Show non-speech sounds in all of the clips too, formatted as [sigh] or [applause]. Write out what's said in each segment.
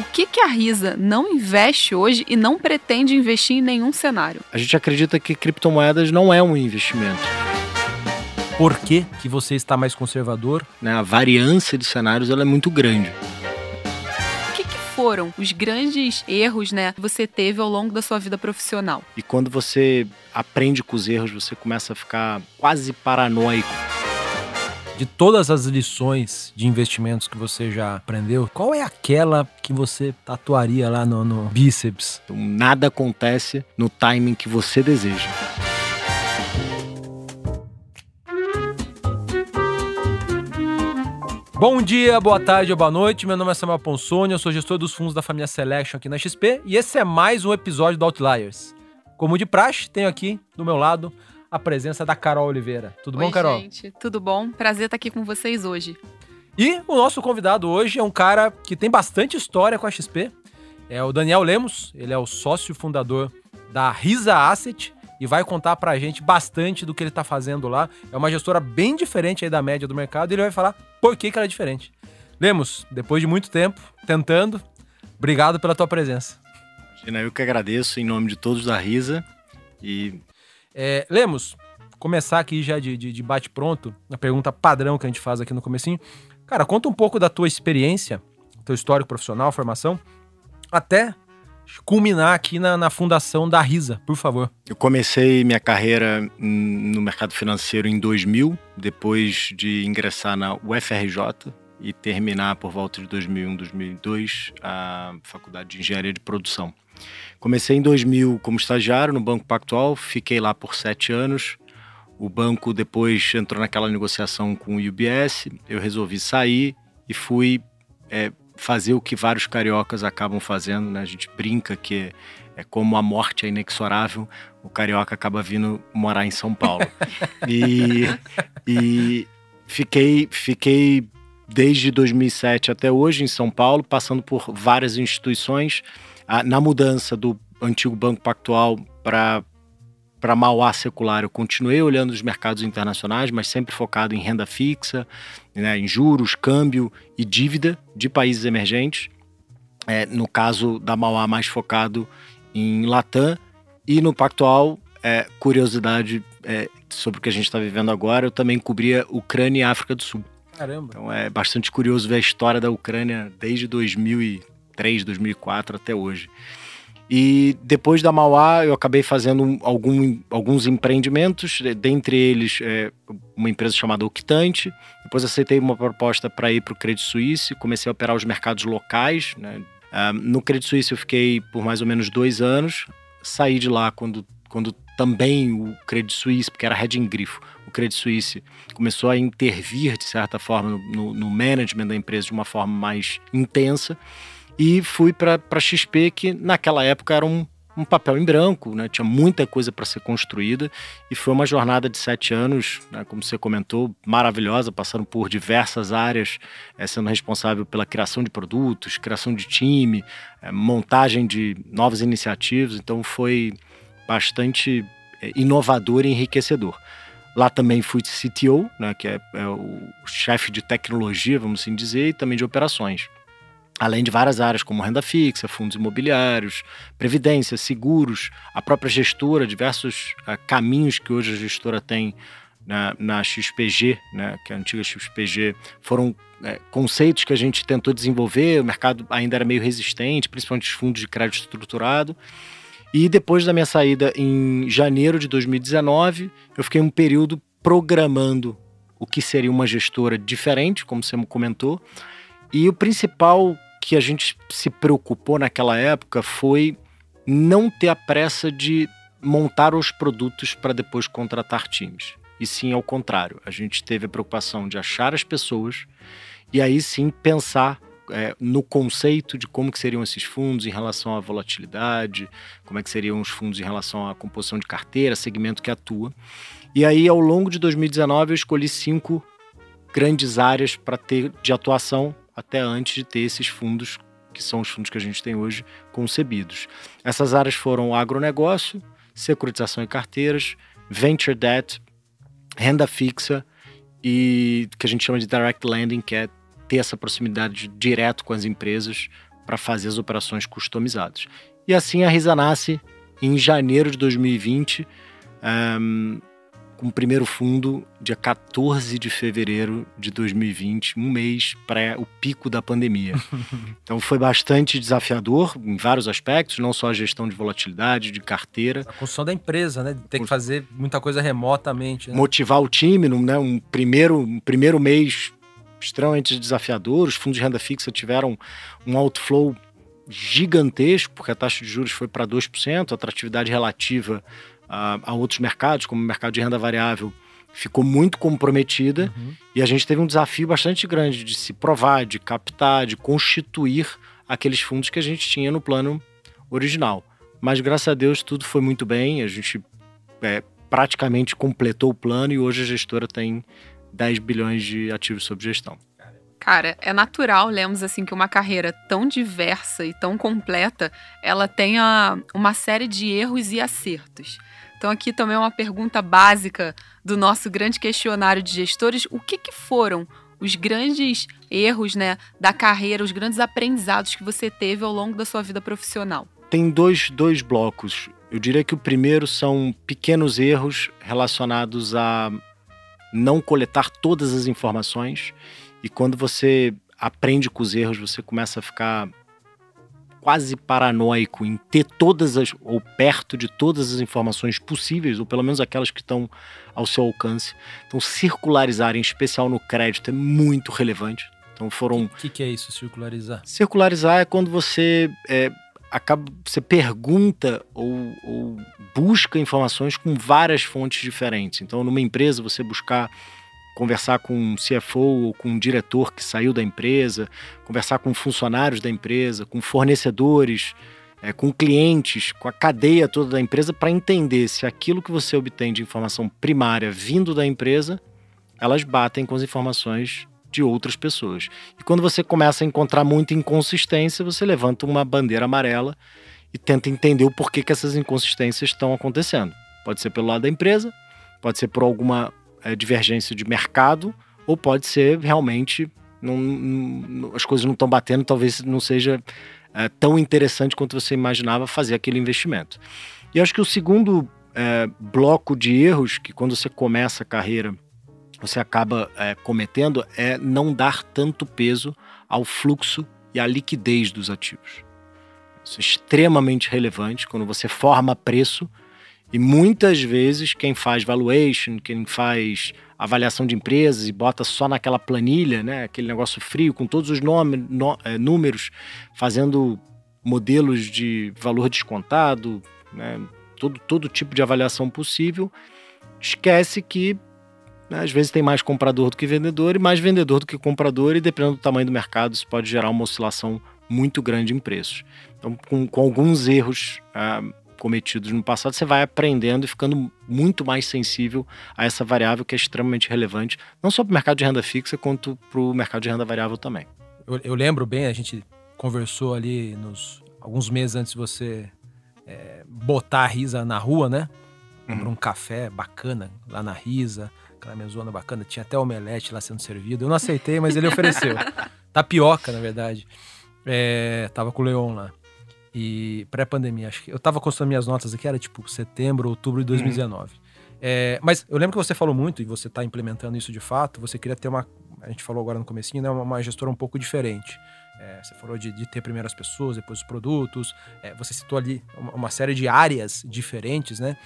o que, que a Risa não investe hoje e não pretende investir em nenhum cenário? A gente acredita que criptomoedas não é um investimento. Por que, que você está mais conservador? Né? A variância de cenários ela é muito grande foram os grandes erros, né, que você teve ao longo da sua vida profissional? E quando você aprende com os erros, você começa a ficar quase paranoico. De todas as lições de investimentos que você já aprendeu, qual é aquela que você tatuaria lá no, no bíceps? Então, nada acontece no timing que você deseja. Bom dia, boa tarde ou boa noite. Meu nome é Samuel Ponsoni, eu sou gestor dos fundos da família Selection aqui na XP e esse é mais um episódio do Outliers. Como de praxe, tenho aqui do meu lado a presença da Carol Oliveira. Tudo Oi, bom, Carol? gente, tudo bom? Prazer estar aqui com vocês hoje. E o nosso convidado hoje é um cara que tem bastante história com a XP. É o Daniel Lemos, ele é o sócio fundador da Risa Asset e vai contar pra gente bastante do que ele tá fazendo lá. É uma gestora bem diferente aí da média do mercado e ele vai falar por que, que ela é diferente. Lemos, depois de muito tempo tentando, obrigado pela tua presença. Imagina, eu que agradeço em nome de todos da Risa e... É, Lemos, começar aqui já de, de, de bate-pronto, a pergunta padrão que a gente faz aqui no comecinho. Cara, conta um pouco da tua experiência, teu histórico profissional, formação, até culminar aqui na, na, fundação da Risa, por favor. Eu comecei minha carreira no mercado financeiro em 2000, depois de ingressar na UFRJ e terminar por volta de 2001, 2002 a faculdade de engenharia de produção. Comecei em 2000 como estagiário no Banco Pactual, fiquei lá por sete anos. O banco depois entrou naquela negociação com o UBS, eu resolvi sair e fui é, fazer o que vários cariocas acabam fazendo, né? A gente brinca que é como a morte é inexorável, o carioca acaba vindo morar em São Paulo. [laughs] e, e fiquei, fiquei desde 2007 até hoje em São Paulo, passando por várias instituições. Na mudança do antigo Banco Pactual para para Mauá secular, eu continuei olhando os mercados internacionais, mas sempre focado em renda fixa, né, em juros, câmbio e dívida de países emergentes. É, no caso da Mauá, mais focado em Latam. E no Pactual, é, curiosidade é, sobre o que a gente está vivendo agora, eu também cobria Ucrânia e África do Sul. Caramba. Então é bastante curioso ver a história da Ucrânia desde 2003, 2004 até hoje. E depois da Mauá, eu acabei fazendo algum, alguns empreendimentos, dentre eles é, uma empresa chamada Octante. Depois aceitei uma proposta para ir para o Credit Suisse, comecei a operar os mercados locais. Né? Uh, no Credit Suisse eu fiquei por mais ou menos dois anos. Saí de lá quando, quando também o Credit Suisse, porque era hedging grifo, o Credit Suisse começou a intervir, de certa forma, no, no management da empresa de uma forma mais intensa e fui para XP, que naquela época era um, um papel em branco, né? tinha muita coisa para ser construída e foi uma jornada de sete anos, né? como você comentou, maravilhosa, passando por diversas áreas, é, sendo responsável pela criação de produtos, criação de time, é, montagem de novas iniciativas, então foi bastante é, inovador e enriquecedor. Lá também fui CTO, né, que é, é o chefe de tecnologia, vamos assim dizer, e também de operações além de várias áreas como renda fixa, fundos imobiliários, previdência, seguros, a própria gestora, diversos uh, caminhos que hoje a gestora tem na, na XPG, né, que é a antiga XPG, foram é, conceitos que a gente tentou desenvolver, o mercado ainda era meio resistente, principalmente os fundos de crédito estruturado. E depois da minha saída em janeiro de 2019, eu fiquei um período programando o que seria uma gestora diferente, como você comentou. E o principal que a gente se preocupou naquela época foi não ter a pressa de montar os produtos para depois contratar times. E sim ao contrário, a gente teve a preocupação de achar as pessoas e aí sim pensar é, no conceito de como que seriam esses fundos em relação à volatilidade, como é que seriam os fundos em relação à composição de carteira, segmento que atua. E aí, ao longo de 2019, eu escolhi cinco grandes áreas para ter de atuação até antes de ter esses fundos, que são os fundos que a gente tem hoje, concebidos. Essas áreas foram agronegócio, securitização e carteiras, venture debt, renda fixa e que a gente chama de direct lending, que é ter essa proximidade direto com as empresas para fazer as operações customizadas. E assim a Risa nasce em janeiro de 2020, um, com o primeiro fundo dia 14 de fevereiro de 2020, um mês para o pico da pandemia. [laughs] então foi bastante desafiador em vários aspectos, não só a gestão de volatilidade, de carteira. A construção da empresa, né? Ter que fazer muita coisa remotamente. Né? Motivar o time, né? um, primeiro, um primeiro mês extremamente desafiador. Os fundos de renda fixa tiveram um outflow gigantesco, porque a taxa de juros foi para 2%, a atratividade relativa a, a, outros mercados, como o mercado de renda variável, ficou muito comprometida uhum. e a gente teve um desafio bastante grande de se provar, de captar, de constituir aqueles fundos que a gente tinha no plano original. Mas graças a Deus tudo foi muito bem, a gente é, praticamente completou o plano e hoje a gestora tem 10 bilhões de ativos sob gestão. Cara, é natural, lemos assim, que uma carreira tão diversa e tão completa, ela tenha uma série de erros e acertos. Então aqui também é uma pergunta básica do nosso grande questionário de gestores, o que, que foram os grandes erros né, da carreira, os grandes aprendizados que você teve ao longo da sua vida profissional? Tem dois, dois blocos. Eu diria que o primeiro são pequenos erros relacionados a não coletar todas as informações. E quando você aprende com os erros, você começa a ficar quase paranoico em ter todas as, ou perto de todas as informações possíveis, ou pelo menos aquelas que estão ao seu alcance. Então, circularizar, em especial no crédito, é muito relevante. Então foram. O que, que, é isso, circularizar? Circularizar é quando você é, acaba, você pergunta ou, ou busca informações com várias fontes diferentes. Então, numa empresa, você buscar conversar com um CFO ou com um diretor que saiu da empresa, conversar com funcionários da empresa, com fornecedores, é, com clientes, com a cadeia toda da empresa, para entender se aquilo que você obtém de informação primária vindo da empresa, elas batem com as informações de outras pessoas. E quando você começa a encontrar muita inconsistência, você levanta uma bandeira amarela e tenta entender o porquê que essas inconsistências estão acontecendo. Pode ser pelo lado da empresa, pode ser por alguma é, divergência de mercado, ou pode ser realmente não, não, as coisas não estão batendo, talvez não seja é, tão interessante quanto você imaginava fazer aquele investimento. E acho que o segundo é, bloco de erros que quando você começa a carreira você acaba é, cometendo é não dar tanto peso ao fluxo e à liquidez dos ativos. Isso é extremamente relevante quando você forma preço e muitas vezes quem faz valuation, quem faz avaliação de empresas e bota só naquela planilha, né, aquele negócio frio com todos os nome, no, é, números, fazendo modelos de valor descontado, né, todo, todo tipo de avaliação possível, esquece que né, às vezes tem mais comprador do que vendedor e mais vendedor do que comprador, e dependendo do tamanho do mercado, isso pode gerar uma oscilação muito grande em preços. Então, com, com alguns erros ah, cometidos no passado, você vai aprendendo e ficando muito mais sensível a essa variável que é extremamente relevante, não só para o mercado de renda fixa, quanto para o mercado de renda variável também. Eu, eu, lembro bem, a gente conversou ali nos alguns meses antes de você é, botar a Risa na rua, né? Uhum. Um café bacana lá na Risa, aquela mesona bacana, tinha até omelete lá sendo servido. Eu não aceitei, mas ele ofereceu. [laughs] Tapioca, na verdade. É, tava com o Leon lá. E pré-pandemia, acho que eu tava consultando minhas notas aqui, era tipo setembro, outubro de 2019. Uhum. É, mas eu lembro que você falou muito, e você está implementando isso de fato, você queria ter uma, a gente falou agora no comecinho, né, uma, uma gestora um pouco diferente. É, você falou de, de, ter primeiro as pessoas, depois os produtos, é, você citou ali uma, uma, série de áreas diferentes, né?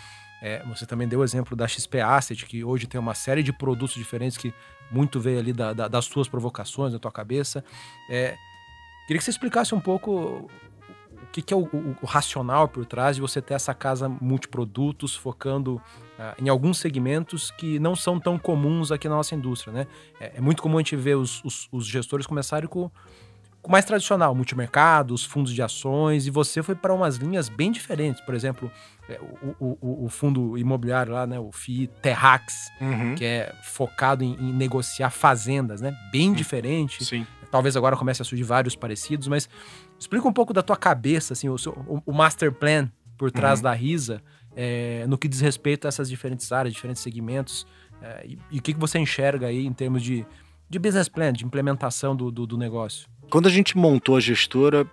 É, você também deu o exemplo da XP Asset, que hoje tem uma série de produtos diferentes que muito veio ali da, da, das suas provocações, da tua cabeça. É, queria que você explicasse um pouco que, que é o, o, o, racional por trás de você ter essa casa multiprodutos focando uh, em alguns segmentos que não são tão comuns aqui na nossa indústria, né? É, é muito comum a gente ver os, os, os gestores começarem com o mais tradicional, multimercados, fundos de ações, e você foi para umas linhas bem diferentes. Por exemplo, é, o, o, o, fundo imobiliário lá, né, o FI Terrax, uhum. que é focado em, em, negociar fazendas, né? Bem uhum. diferente. Sim. Talvez agora comece a surgir vários parecidos, mas explica um pouco da tua cabeça, assim, o, seu, o master plan por trás uhum. da Risa, é, no que diz respeito a essas diferentes áreas, diferentes segmentos, é, e, e, o que, que você enxerga aí em termos de, de business plan, de implementação do, do, do negócio? Quando a gente montou a gestora,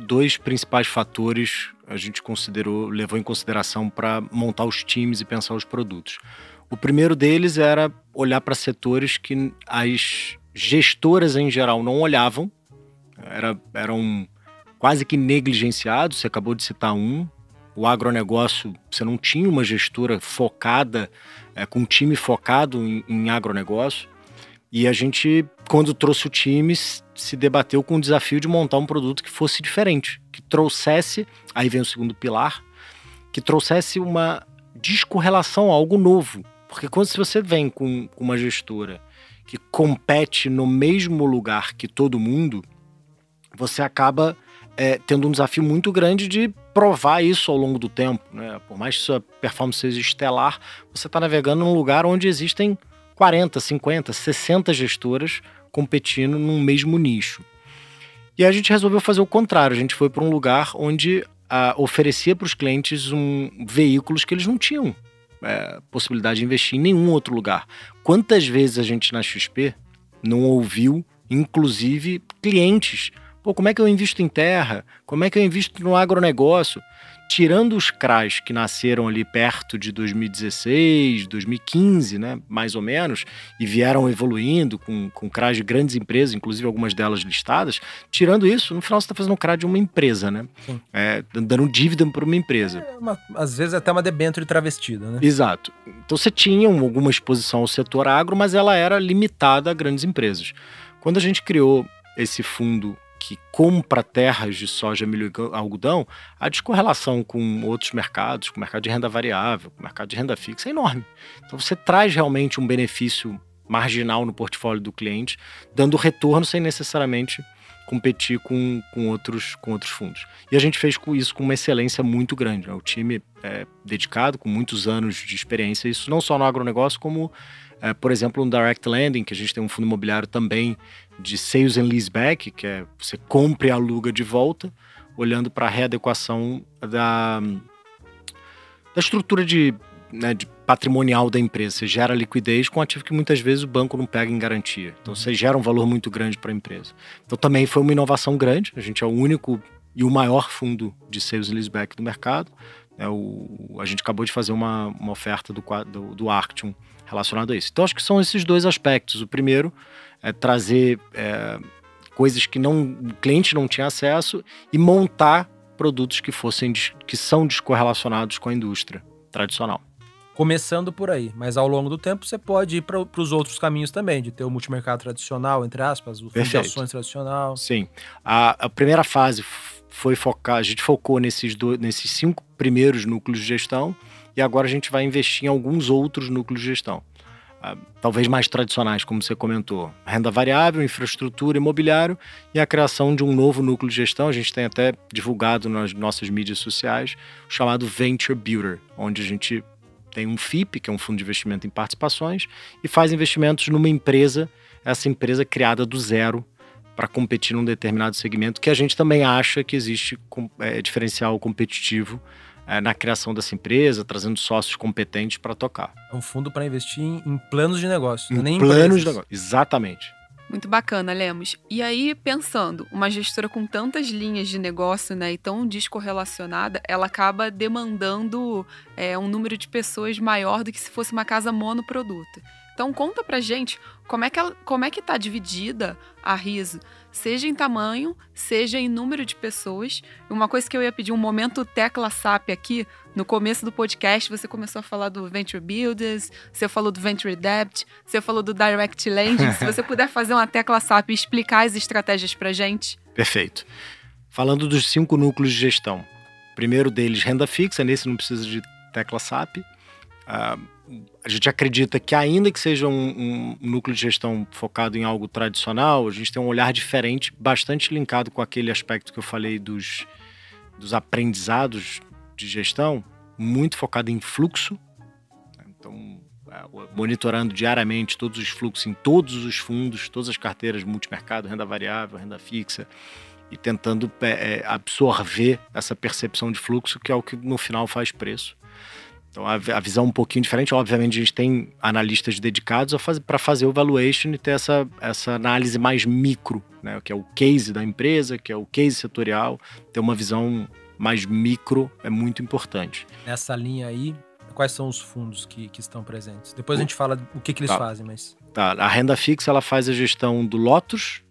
dois principais fatores a gente considerou, levou em consideração para montar os times e pensar os produtos. O primeiro deles era olhar para setores que as gestoras em geral não olhavam, era, eram quase que negligenciados. Você acabou de citar um. O agronegócio, você não tinha uma gestora focada, é, com um time focado em, em agronegócio. E a gente, quando trouxe o time, se debateu com o desafio de montar um produto que fosse diferente, que trouxesse, aí vem o segundo pilar, que trouxesse uma descorrelação, algo novo. Porque quando você vem com uma gestora que compete no mesmo lugar que todo mundo, você acaba é, tendo um desafio muito grande de provar isso ao longo do tempo. Né? Por mais que sua performance seja estelar, você está navegando num lugar onde existem 40, 50, 60 gestoras competindo num mesmo nicho. E a gente resolveu fazer o contrário. A gente foi para um lugar onde ah, oferecia para os clientes um, veículos que eles não tinham é, possibilidade de investir em nenhum outro lugar. Quantas vezes a gente na XP não ouviu, inclusive, clientes Pô, como é que eu invisto em terra? Como é que eu invisto no agronegócio? Tirando os CRAs que nasceram ali perto de 2016, 2015, né, mais ou menos, e vieram evoluindo com, com CRAs de grandes empresas, inclusive algumas delas listadas, tirando isso, no final você está fazendo um CRA de uma empresa, né? É, dando dívida para uma empresa. É uma, às vezes até uma debênture travestida, né? Exato. Então você tinha alguma exposição ao setor agro, mas ela era limitada a grandes empresas. Quando a gente criou esse fundo que compra terras de soja, milho e algodão, a descorrelação com outros mercados, com o mercado de renda variável, com o mercado de renda fixa, é enorme. Então você traz realmente um benefício marginal no portfólio do cliente, dando retorno sem necessariamente competir com, com, outros, com outros fundos. E a gente fez isso com uma excelência muito grande. Né? O time é dedicado, com muitos anos de experiência, isso não só no agronegócio, como, é, por exemplo, no Direct Lending, que a gente tem um fundo imobiliário também de sales and leaseback, que é você compra e aluga de volta, olhando para a readequação da, da estrutura de, né, de, patrimonial da empresa. Você gera liquidez com um ativo que muitas vezes o banco não pega em garantia. Então você gera um valor muito grande para a empresa. Então também foi uma inovação grande. A gente é o único e o maior fundo de sales leaseback do mercado. É o, a gente acabou de fazer uma, uma oferta do, do, do relacionado a isso. Então acho que são esses dois aspectos. O primeiro é, trazer é, coisas que não, o cliente não tinha acesso e montar produtos que fossem que são descorrelacionados com a indústria tradicional. Começando por aí, mas ao longo do tempo você pode ir para os outros caminhos também, de ter o multimercado tradicional, entre aspas, o fundo de ações tradicional. Sim. A, a, primeira fase foi focar, a gente focou nesses, do, nesses cinco primeiros núcleos de gestão e agora a gente vai investir em alguns outros núcleos de gestão. Ah, talvez mais tradicionais, como você comentou. Renda variável, infraestrutura, imobiliário e a criação de um novo núcleo de gestão. A gente tem até divulgado nas nossas mídias sociais, chamado Venture Builder, onde a gente tem um FIP, que é um fundo de investimento em participações, e faz investimentos numa empresa, essa empresa criada do zero para competir num determinado segmento, que a gente também acha que existe é, diferencial competitivo é, na criação dessa empresa, trazendo sócios competentes para tocar. É um fundo para investir em, em, planos de negócio, em nem planos empresas. de negócio, exatamente. Muito bacana, Lemos. E aí, pensando, uma gestora com tantas linhas de negócio né, e tão descorrelacionada, ela acaba demandando é, um número de pessoas maior do que se fosse uma casa monoproduto. Então conta pra gente como é que ela, como é que tá dividida a riso, seja em tamanho, seja em número de pessoas. Uma coisa que eu ia pedir um momento tecla SAP aqui, no começo do podcast, você começou a falar do Venture Builders, você falou do Venture Debt, você falou do Direct Lending. Se você [laughs] puder fazer uma tecla SAP e explicar as estratégias pra gente. Perfeito. Falando dos cinco núcleos de gestão. Primeiro deles, renda fixa, nesse não precisa de tecla SAP. Uh, a gente acredita que, ainda que seja um, um, núcleo de gestão focado em algo tradicional, a gente tem um olhar diferente, bastante linkado com aquele aspecto que eu falei dos, dos aprendizados de gestão, muito focado em fluxo. Então, é, monitorando diariamente todos os fluxos em todos os fundos, todas as carteiras multimercado, renda variável, renda fixa, e tentando é, é absorver essa percepção de fluxo, que é o que no final faz preço. Então a, a visão é um pouquinho diferente. Obviamente a gente tem analistas dedicados para fazer o valuation e ter essa, essa análise mais micro, né? que é o case da empresa, que é o case setorial. Ter uma visão mais micro é muito importante. Nessa linha aí, quais são os fundos que, que estão presentes? Depois a gente fala o que, que eles tá. fazem, mas. Tá. A renda fixa ela faz a gestão do Lotus,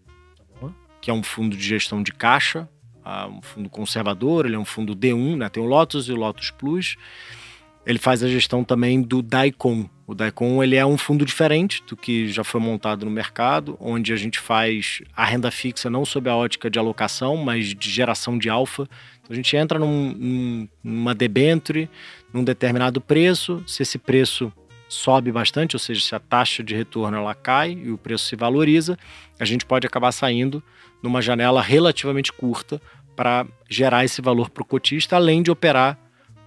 tá que é um fundo de gestão de caixa, ah, um fundo conservador, ele é um fundo D1, né? Tem o Lotus e o Lotus Plus ele faz a gestão também do Daikon. O Daikon ele é um fundo diferente do que já foi montado no mercado, onde a gente faz a renda fixa não sob a ótica de alocação, mas de geração de alfa. Então a gente entra num, numa debenture, num determinado preço, se esse preço sobe bastante, ou seja, se a taxa de retorno ela cai e o preço se valoriza, a gente pode acabar saindo numa janela relativamente curta para gerar esse valor para o cotista, além de operar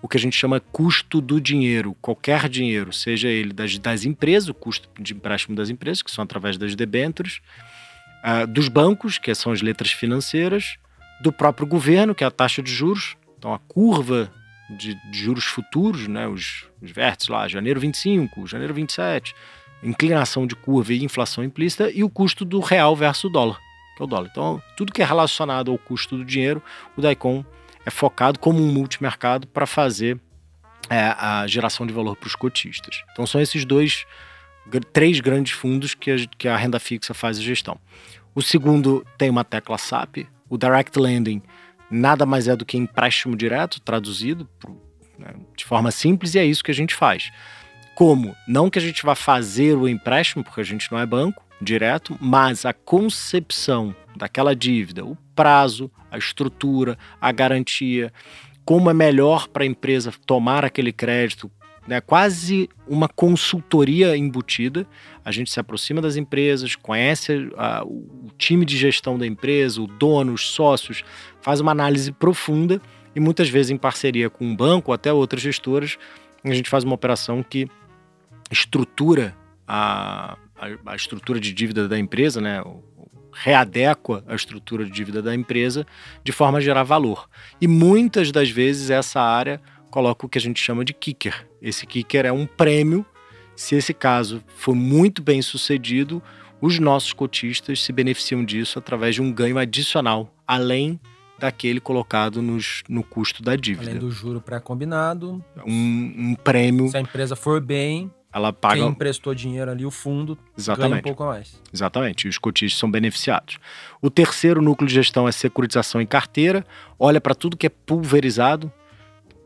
o que a gente chama custo do dinheiro, qualquer dinheiro, seja ele das, das empresas, o custo de empréstimo das empresas, que são através das debêntures, uh, dos bancos, que são as letras financeiras, do próprio governo, que é a taxa de juros, então a curva de, de juros futuros, né, os, os vértices lá, janeiro 25, janeiro 27, inclinação de curva e inflação implícita, e o custo do real versus dólar, que é o dólar. Então, tudo que é relacionado ao custo do dinheiro, o DAICOM é focado como um multimercado para fazer é, a geração de valor para os cotistas. Então são esses dois, três grandes fundos que a, que a renda fixa faz a gestão. O segundo tem uma tecla SAP, o Direct Lending nada mais é do que empréstimo direto, traduzido pro, né, de forma simples, e é isso que a gente faz. Como? Não que a gente vá fazer o empréstimo, porque a gente não é banco direto, mas a concepção daquela dívida, o prazo, a estrutura, a garantia, como é melhor para a empresa tomar aquele crédito, né? quase uma consultoria embutida. A gente se aproxima das empresas, conhece a, o time de gestão da empresa, o dono, os sócios, faz uma análise profunda e muitas vezes em parceria com um banco ou até outras gestoras, a gente faz uma operação que estrutura a, a, a estrutura de dívida da empresa, né? Readequa a estrutura de dívida da empresa de forma a gerar valor. E muitas das vezes essa área coloca o que a gente chama de kicker. Esse kicker é um prêmio. Se esse caso for muito bem sucedido, os nossos cotistas se beneficiam disso através de um ganho adicional, além daquele colocado nos, no custo da dívida. Além do juro pré-combinado. Um, um prêmio. Se a empresa for bem, ela paga. Quem emprestou dinheiro ali, o fundo, Exatamente. ganha um pouco a mais. Exatamente, e os cotistas são beneficiados. O terceiro núcleo de gestão é securitização em carteira, olha para tudo que é pulverizado.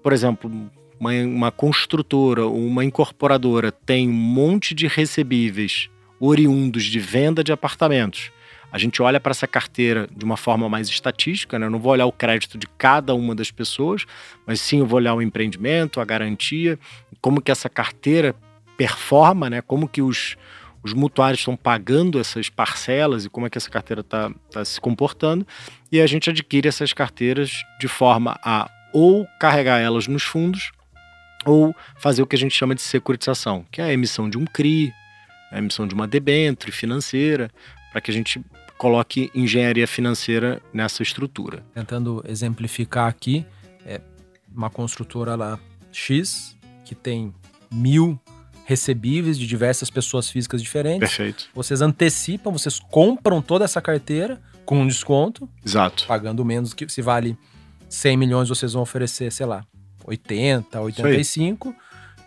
Por exemplo, uma, uma construtora ou uma incorporadora tem um monte de recebíveis oriundos de venda de apartamentos. A gente olha para essa carteira de uma forma mais estatística, né? Eu não vou olhar o crédito de cada uma das pessoas, mas sim eu vou olhar o empreendimento, a garantia, como que essa carteira performa, né? Como que os, os mutuários estão pagando essas parcelas e como é que essa carteira está tá se comportando. E a gente adquire essas carteiras de forma a ou carregar elas nos fundos ou fazer o que a gente chama de securitização, que é a emissão de um CRI, a emissão de uma debênture financeira, para que a gente coloque engenharia financeira nessa estrutura. Tentando exemplificar aqui, é uma construtora lá X que tem mil recebíveis de diversas pessoas físicas diferentes. Perfeito. Vocês antecipam, vocês compram toda essa carteira com um desconto. Exato. Pagando menos que se vale 100 milhões, vocês vão oferecer, sei lá, 80, 85. Aí.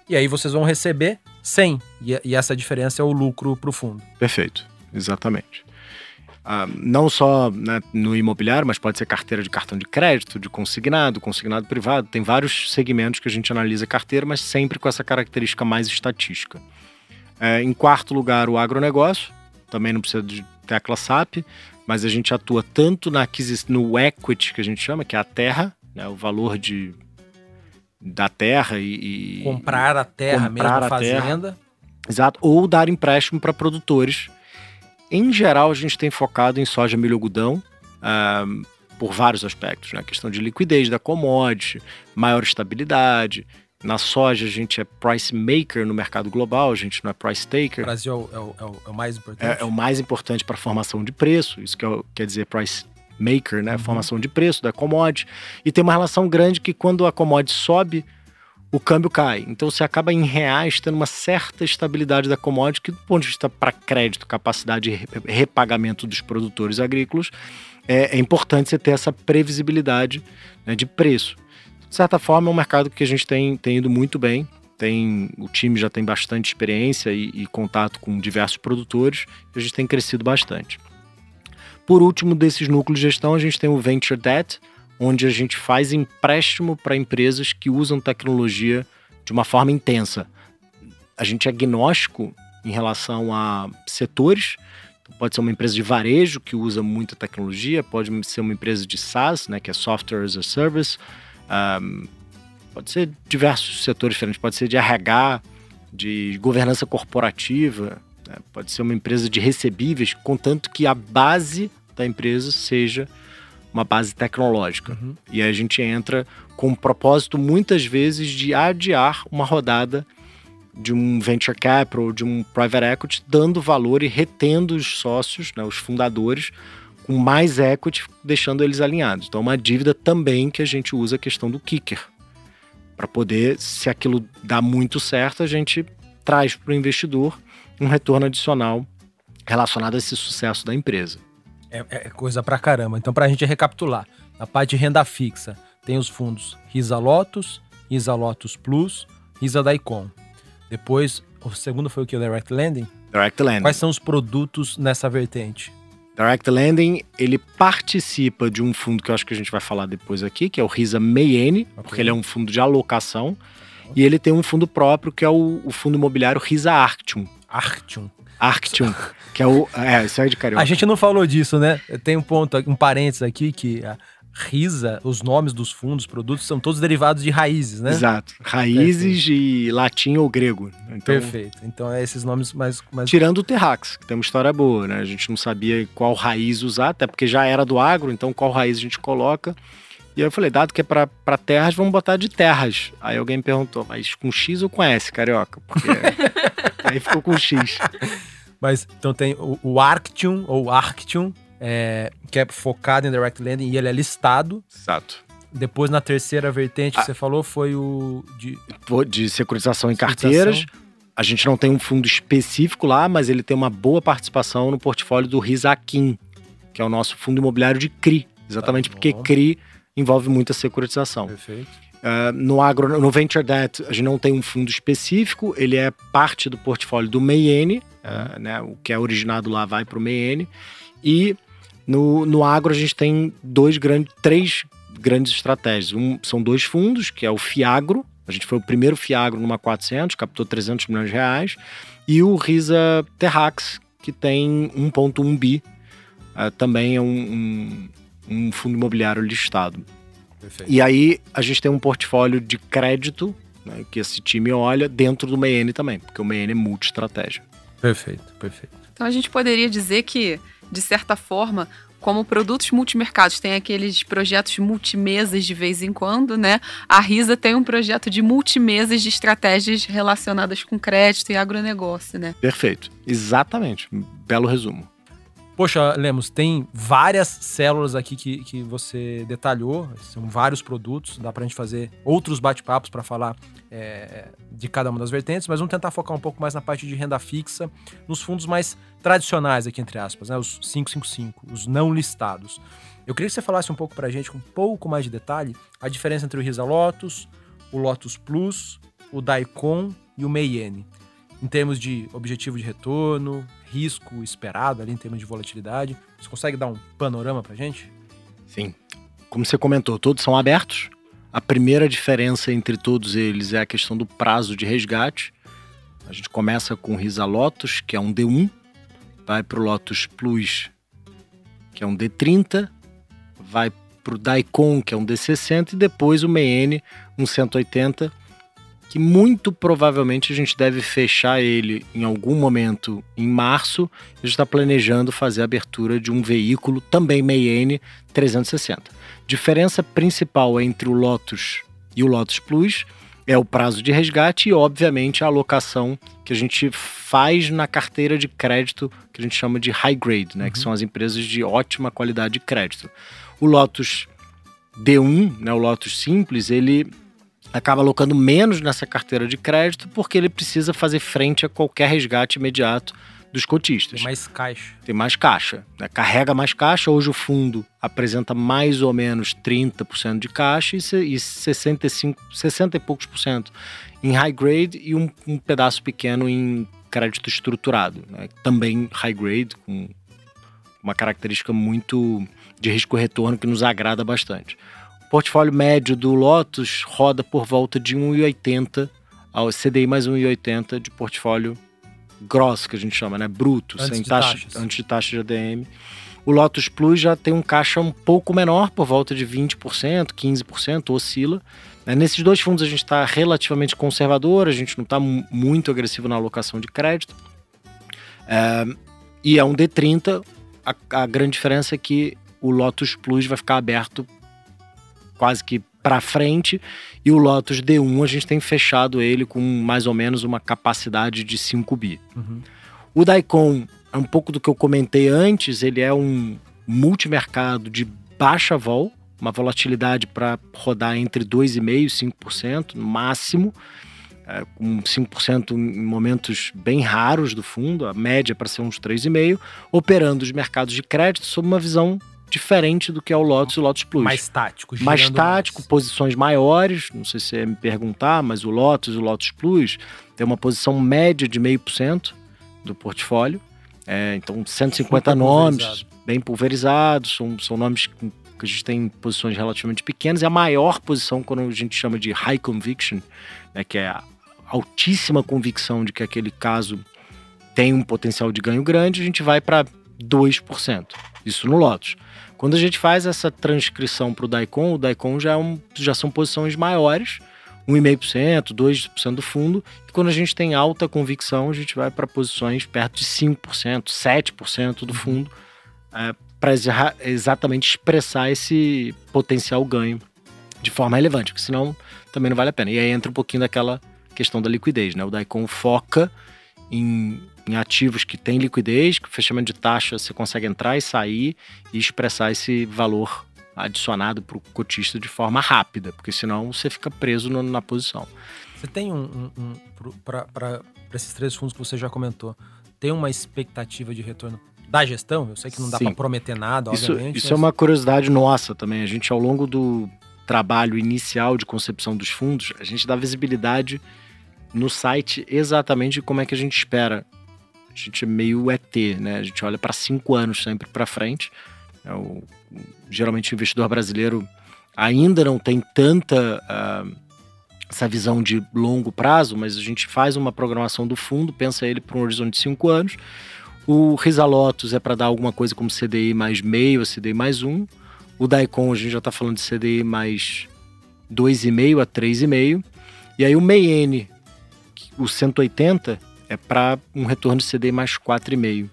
E aí vocês vão receber 100. E, e essa diferença é o lucro para o fundo. Perfeito. Exatamente. Ah, não só né, no imobiliário, mas pode ser carteira de cartão de crédito, de consignado, consignado privado. Tem vários segmentos que a gente analisa carteira, mas sempre com essa característica mais estatística. É, em quarto lugar, o agronegócio. Também não precisa de tecla SAP, mas a gente atua tanto na aquisição, no equity, que a gente chama, que é a terra, né, o valor de, da terra e. e comprar a terra comprar mesmo, a fazenda. Terra. Exato. Ou dar empréstimo para produtores em geral, a gente tem focado em soja, milho, algodão, uh, por vários aspectos, né? A questão de liquidez da commodity, maior estabilidade. Na soja, a gente é price maker no mercado global, a gente não é price taker. O Brasil é o, é o, é o mais importante. É, é, o mais importante para a formação de preço, isso que é, quer dizer price maker, né? Uhum. Formação de preço da commodity. E tem uma relação grande que quando a commodity sobe, o câmbio cai. Então você acaba em reais tendo uma certa estabilidade da commodity, que do ponto de vista para crédito, capacidade de repagamento dos produtores agrícolas, é, é importante você ter essa previsibilidade né, de preço. De certa forma, é um mercado que a gente tem, tem ido muito bem. Tem, o time já tem bastante experiência e, e contato com diversos produtores a gente tem crescido bastante. Por último, desses núcleos de gestão, a gente tem o Venture Debt, onde a gente faz empréstimo para empresas que usam tecnologia de uma forma intensa. A gente é agnóstico em relação a setores. Pode ser uma empresa de varejo que usa muita tecnologia, pode ser uma empresa de SaaS, né, que é Software as a Service, um, pode ser diversos setores diferentes, pode ser de RH, de governança corporativa, né, pode ser uma empresa de recebíveis, contanto que a base da empresa seja uma base tecnológica. Uhum. E aí a gente entra com o propósito, muitas vezes, de adiar uma rodada de um venture capital, de um private equity, dando valor e retendo os sócios, né, os fundadores, com mais equity, deixando eles alinhados. Então, é uma dívida também que a gente usa a questão do kicker. Para poder, se aquilo dá muito certo, a gente traz para o investidor um retorno adicional relacionado a esse sucesso da empresa. É, é coisa pra caramba. Então, pra gente recapitular, na parte de renda fixa, tem os fundos Risa Lotus, Risa Lotus Plus, Risa Daicon. Depois, o segundo foi o que? O Direct Lending? Direct Lending. Quais são os produtos nessa vertente? Direct Lending, ele participa de um fundo que eu acho que a gente vai falar depois aqui, que é o Risa Meiene, okay. porque ele é um fundo de alocação. E ele tem um fundo próprio, que é o, o fundo imobiliário Risa Arctium. Arctium. Arctium, que é o. É, isso é de carioca. A gente não falou disso, né? Tem um ponto, um parênteses aqui que a Risa, os nomes dos fundos, produtos, são todos derivados de raízes, né? Exato. Raízes de latim ou grego. Então, Perfeito. Então é esses nomes mais, mais. Tirando o Terrax, que tem uma história boa, né? A gente não sabia qual raiz usar, até porque já era do agro, então qual raiz a gente coloca. E aí eu falei, dado que é para terras, vamos botar de terras. Aí alguém me perguntou, mas com X ou com S, carioca? Porque [laughs] aí ficou com X. Mas então tem o, o Arctium, ou Arctium, é, que é focado em direct lending e ele é listado. Exato. Depois, na terceira vertente que ah. você falou, foi o de, de securitização em carteiras. A gente não tem um fundo específico lá, mas ele tem uma boa participação no portfólio do Risaquim, que é o nosso fundo imobiliário de CRI. Exatamente tá porque CRI envolve muita securitização. Perfeito. Uh, no agro, no Venture Debt, a gente não tem um fundo específico, ele é parte do portfólio do Meiene, uh, né, o que é originado lá vai para o Meiene. E no, no agro a gente tem dois grandes, três grandes estratégias. Um, são dois fundos, que é o Fiagro, a gente foi o primeiro Fiagro numa 400, captou 300 milhões de reais, e o Risa Terrax, que tem 1.1 bi, uh, também é um, um, um fundo imobiliário listado. Perfeito. E aí a gente tem um portfólio de crédito né, que esse time olha dentro do MEN também, porque o MEN é multi-estratégia. Perfeito, perfeito. Então a gente poderia dizer que, de certa forma, como produtos multimercados tem aqueles projetos multimesas de vez em quando, né? A Risa tem um projeto de multimesas de estratégias relacionadas com crédito e agronegócio, né? Perfeito. Exatamente. Belo resumo. Poxa, Lemos, tem várias células aqui que, que você detalhou, são vários produtos, dá pra gente fazer outros bate-papos para falar é, de cada uma das vertentes, mas vamos tentar focar um pouco mais na parte de renda fixa, nos fundos mais tradicionais aqui, entre aspas, né, os 555, os não listados. Eu queria que você falasse um pouco pra gente, com um pouco mais de detalhe, a diferença entre o Risa Lotus, o Lotus Plus, o Daikon e o Meiene em termos de objetivo de retorno, risco esperado ali em termos de volatilidade. Você consegue dar um panorama para gente? Sim. Como você comentou, todos são abertos. A primeira diferença entre todos eles é a questão do prazo de resgate. A gente começa com o Risa Lotus, que é um D1, vai para o Lotus Plus, que é um D30, vai para o Daikon, que é um D60, e depois o MEN, um 180, que muito provavelmente a gente deve fechar ele em algum momento em março. A gente está planejando fazer a abertura de um veículo também Meiene 360. Diferença principal entre o Lotus e o Lotus Plus é o prazo de resgate e, obviamente, a alocação que a gente faz na carteira de crédito que a gente chama de high grade, né? Uhum. Que são as empresas de ótima qualidade de crédito. O Lotus D1, né, o Lotus Simples, ele acaba alocando menos nessa carteira de crédito porque ele precisa fazer frente a qualquer resgate imediato dos cotistas. Tem mais caixa. Tem mais caixa. Né? Carrega mais caixa. Hoje o fundo apresenta mais ou menos 30% de caixa e 65, 60 e poucos por cento em high grade e um, um pedaço pequeno em crédito estruturado. Né? Também high grade, com uma característica muito de risco-retorno que nos agrada bastante. O portfólio médio do Lotus roda por volta de 1,80 ao CDI mais 1,80 de portfólio grosso, que a gente chama, né? Bruto, Antes sem taxa, taxas. antes de taxa de ADM. O Lotus Plus já tem um caixa um pouco menor, por volta de 20%, 15%, oscila. Né? Nesses dois fundos a gente está relativamente conservador, a gente não está muito agressivo na alocação de crédito. É, e é um D30, a, a grande diferença é que o Lotus Plus vai ficar aberto quase que para frente e o Lotus D1 a gente tem fechado ele com mais ou menos uma capacidade de 5 bi. Uhum. O Daikon é um pouco do que eu comentei antes, ele é um multimercado de baixa vol, uma volatilidade para rodar entre 2,5% e 5% no máximo, é, com 5% em momentos bem raros do fundo, a média para ser uns 3,5%, operando os mercados de crédito sob uma visão diferente do que é o Lotus e o Lotus Plus. Mais tático. mais tático, mais. posições maiores, não sei se você ia me perguntar, mas o Lotus e o Lotus Plus tem uma posição média de 0,5% do portfólio. É, então, 150 Super nomes, pulverizado. bem pulverizados, são, são nomes que a gente tem posições relativamente pequenas. E a maior posição, quando a gente chama de high conviction, né, que é a altíssima convicção de que aquele caso tem um potencial de ganho grande, a gente vai para 2%. Isso no Lotus. Quando a gente faz essa transcrição para o Daikon, o Daikon já, é um- já são posições maiores, 1,5%, 2% do fundo. E quando a gente tem alta convicção, a gente vai para posições perto de 5%, 7% do fundo, para exatamente expressar esse potencial ganho de forma relevante, porque senão também não vale a pena. E aí entra um pouquinho daquela questão da liquidez, né? O Daikon foca em, em ativos que têm liquidez, que fechamento de taxa você consegue entrar e sair e expressar esse valor adicionado para o cotista de forma rápida, porque senão você fica preso no- na posição. Você tem um. um, para esses três fundos que você já comentou, tem uma expectativa de retorno da gestão? Eu sei que não dá para prometer nada, Isso, obviamente. isso mas- é uma curiosidade nossa também. A gente, ao longo do trabalho inicial de concepção dos fundos, a gente dá visibilidade no site exatamente como é que a gente espera. A gente é meio ET, né? A gente olha para cinco anos sempre para frente. É o- geralmente o investidor brasileiro ainda não tem tanta ah, essa visão de longo prazo, mas a gente faz uma programação do fundo, pensa ele para um horizonte de cinco anos. O Risalotos é para dar alguma coisa como CDI mais meio, CDI mais um. O Daikon a gente já está falando de CDI mais 2,5 a 3,5. E aí o MEIN, o 180, é para um retorno de CDI mais 4,5.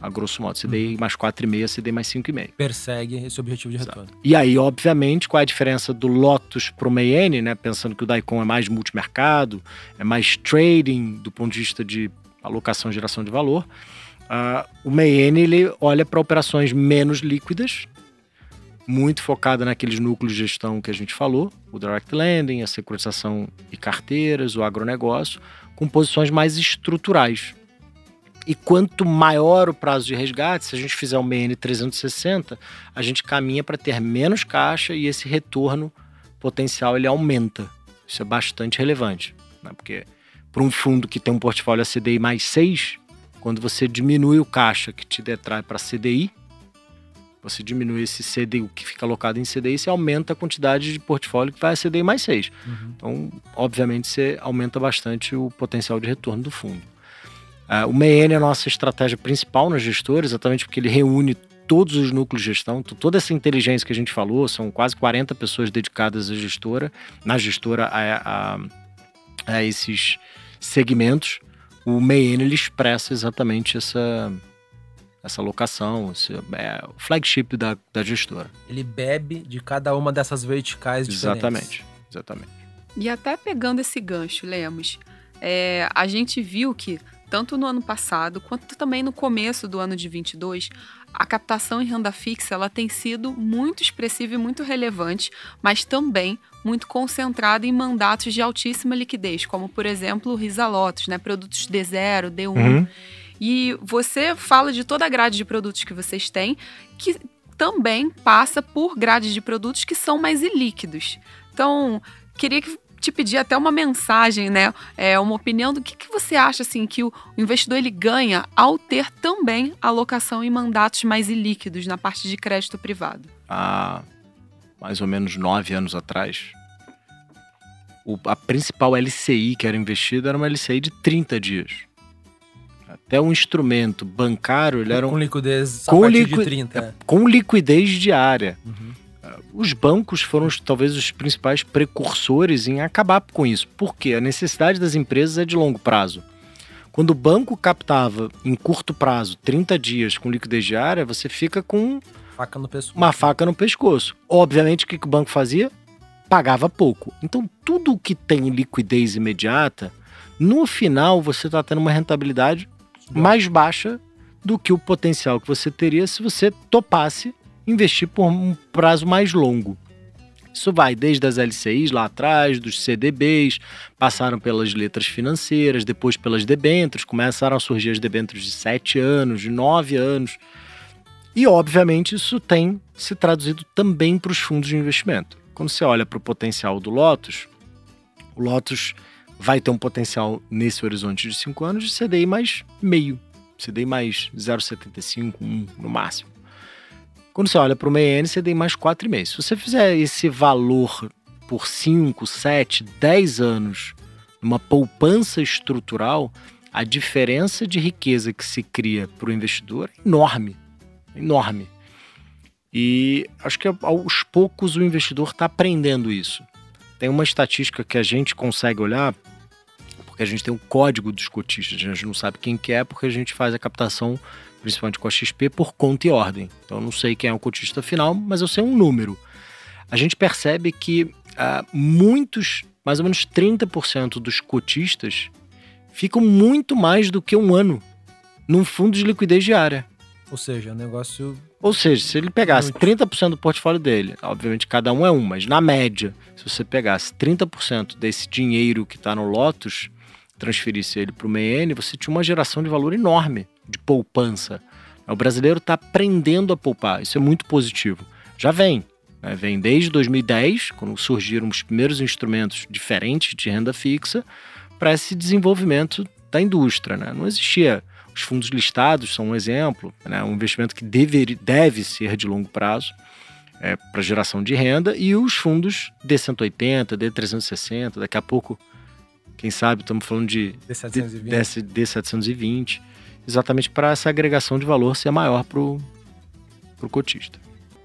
A grosso modo, CDI mais 4,5 a CDI mais 5,5. Persegue esse objetivo de retorno. E aí, obviamente, qual é a diferença do Lotus para o Mayenne, né? Pensando que o Daikon é mais multimercado, é mais trading do ponto de vista de alocação e geração de valor. Ah, o Mayenne, ele olha para operações menos líquidas, muito focada naqueles núcleos de gestão que a gente falou, o direct lending, a securitização e carteiras, o agronegócio, com posições mais estruturais. E quanto maior o prazo de resgate, se a gente fizer um MN 360, a gente caminha para ter menos caixa e esse retorno potencial ele aumenta. Isso é bastante relevante, né? porque para um fundo que tem um portfólio a CDI mais 6, quando você diminui o caixa que te detrai para CDI, você diminui esse CDI, o que fica alocado em CDI, você aumenta a quantidade de portfólio que vai a CDI mais 6. Uhum. Então, obviamente, você aumenta bastante o potencial de retorno do fundo. Ah, o MEN é a nossa estratégia principal na gestora, exatamente porque ele reúne todos os núcleos de gestão, toda essa inteligência que a gente falou, são quase 40 pessoas dedicadas à gestora, na gestora a, a- a esses segmentos. O MEN ele expressa exatamente essa, essa alocação, esse, é o flagship da, da gestora. Ele bebe de cada uma dessas verticais diferentes. Exatamente, exatamente. E até pegando esse gancho, Lemos, é, a gente viu que tanto no ano passado quanto também no começo do ano de 22, a captação em renda fixa ela tem sido muito expressiva e muito relevante, mas também muito concentrada em mandatos de altíssima liquidez, como por exemplo o Risa Lotus, né, produtos D0, D1. Uhum. E você fala de toda a grade de produtos que vocês têm, que também passa por grades de produtos que são mais ilíquidos. Então, queria te pedir até uma mensagem, né? É, uma opinião do que, que você acha assim que o, o investidor ele ganha ao ter também alocação em mandatos mais ilíquidos na parte de crédito privado. Há mais ou menos nove anos atrás, o, a principal LCI que era investida era uma LCI de 30 dias. Até um instrumento bancário, ele era um, com liquidez com liqui de 30. É, com liquidez diária. Uhum. Os bancos foram talvez os principais precursores em acabar com isso. Porque a necessidade das empresas é de longo prazo. Quando o banco captava em curto prazo, 30 dias com liquidez diária, você fica com faca uma faca no pescoço. Obviamente, o que o banco fazia? Pagava pouco. Então, tudo que tem liquidez imediata, no final você está tendo uma rentabilidade mais baixa do que o potencial que você teria se você topasse investir por um prazo mais longo. Isso vai desde as LCIs lá atrás, dos CDBs, passaram pelas letras financeiras, depois pelas debêntures, começaram a surgir as debêntures de 7 anos, de 9 anos. E, obviamente, isso tem se traduzido também para os fundos de investimento. Quando você olha para o potencial do Lotus, o Lotus vai ter um potencial nesse horizonte de 5 anos de CDI mais meio, CDI mais 0,75, 1 no máximo. Quando você olha para o MEN, tem mais 4,5. Se você fizer esse valor por 5, 7, 10 anos, uma poupança estrutural, a diferença de riqueza que se cria para o investidor é enorme. Enorme. E acho que aos poucos o investidor está aprendendo isso. Tem uma estatística que a gente consegue olhar, porque a gente tem o um código dos cotistas, a gente não sabe quem que é, porque a gente faz a captação principalmente com a XP, por conta e ordem. Então eu não sei quem é o cotista final, mas eu sei um número. A gente percebe que uh, muitos, mais ou menos 30% dos cotistas ficam muito mais do que um ano num fundo de liquidez diária. Ou seja, o negócio. Ou seja, se ele pegasse muito. 30% do portfólio dele, obviamente cada um é um, mas na média, se você pegasse 30% desse dinheiro que está no Lotus, transferisse ele para o MEN, você tinha uma geração de valor enorme de poupança. O brasileiro está aprendendo a poupar, isso é muito positivo. Já vem, né? vem desde 2010, quando surgiram os primeiros instrumentos diferentes de renda fixa, para esse desenvolvimento da indústria. Né? Não existia. Os fundos listados são um exemplo, né? um investimento que deve, deve ser de longo prazo é, para geração de renda, e os fundos D180, D360, daqui a pouco, quem sabe, estamos falando de D720. D720 exatamente para essa agregação de valor ser maior para o cotista.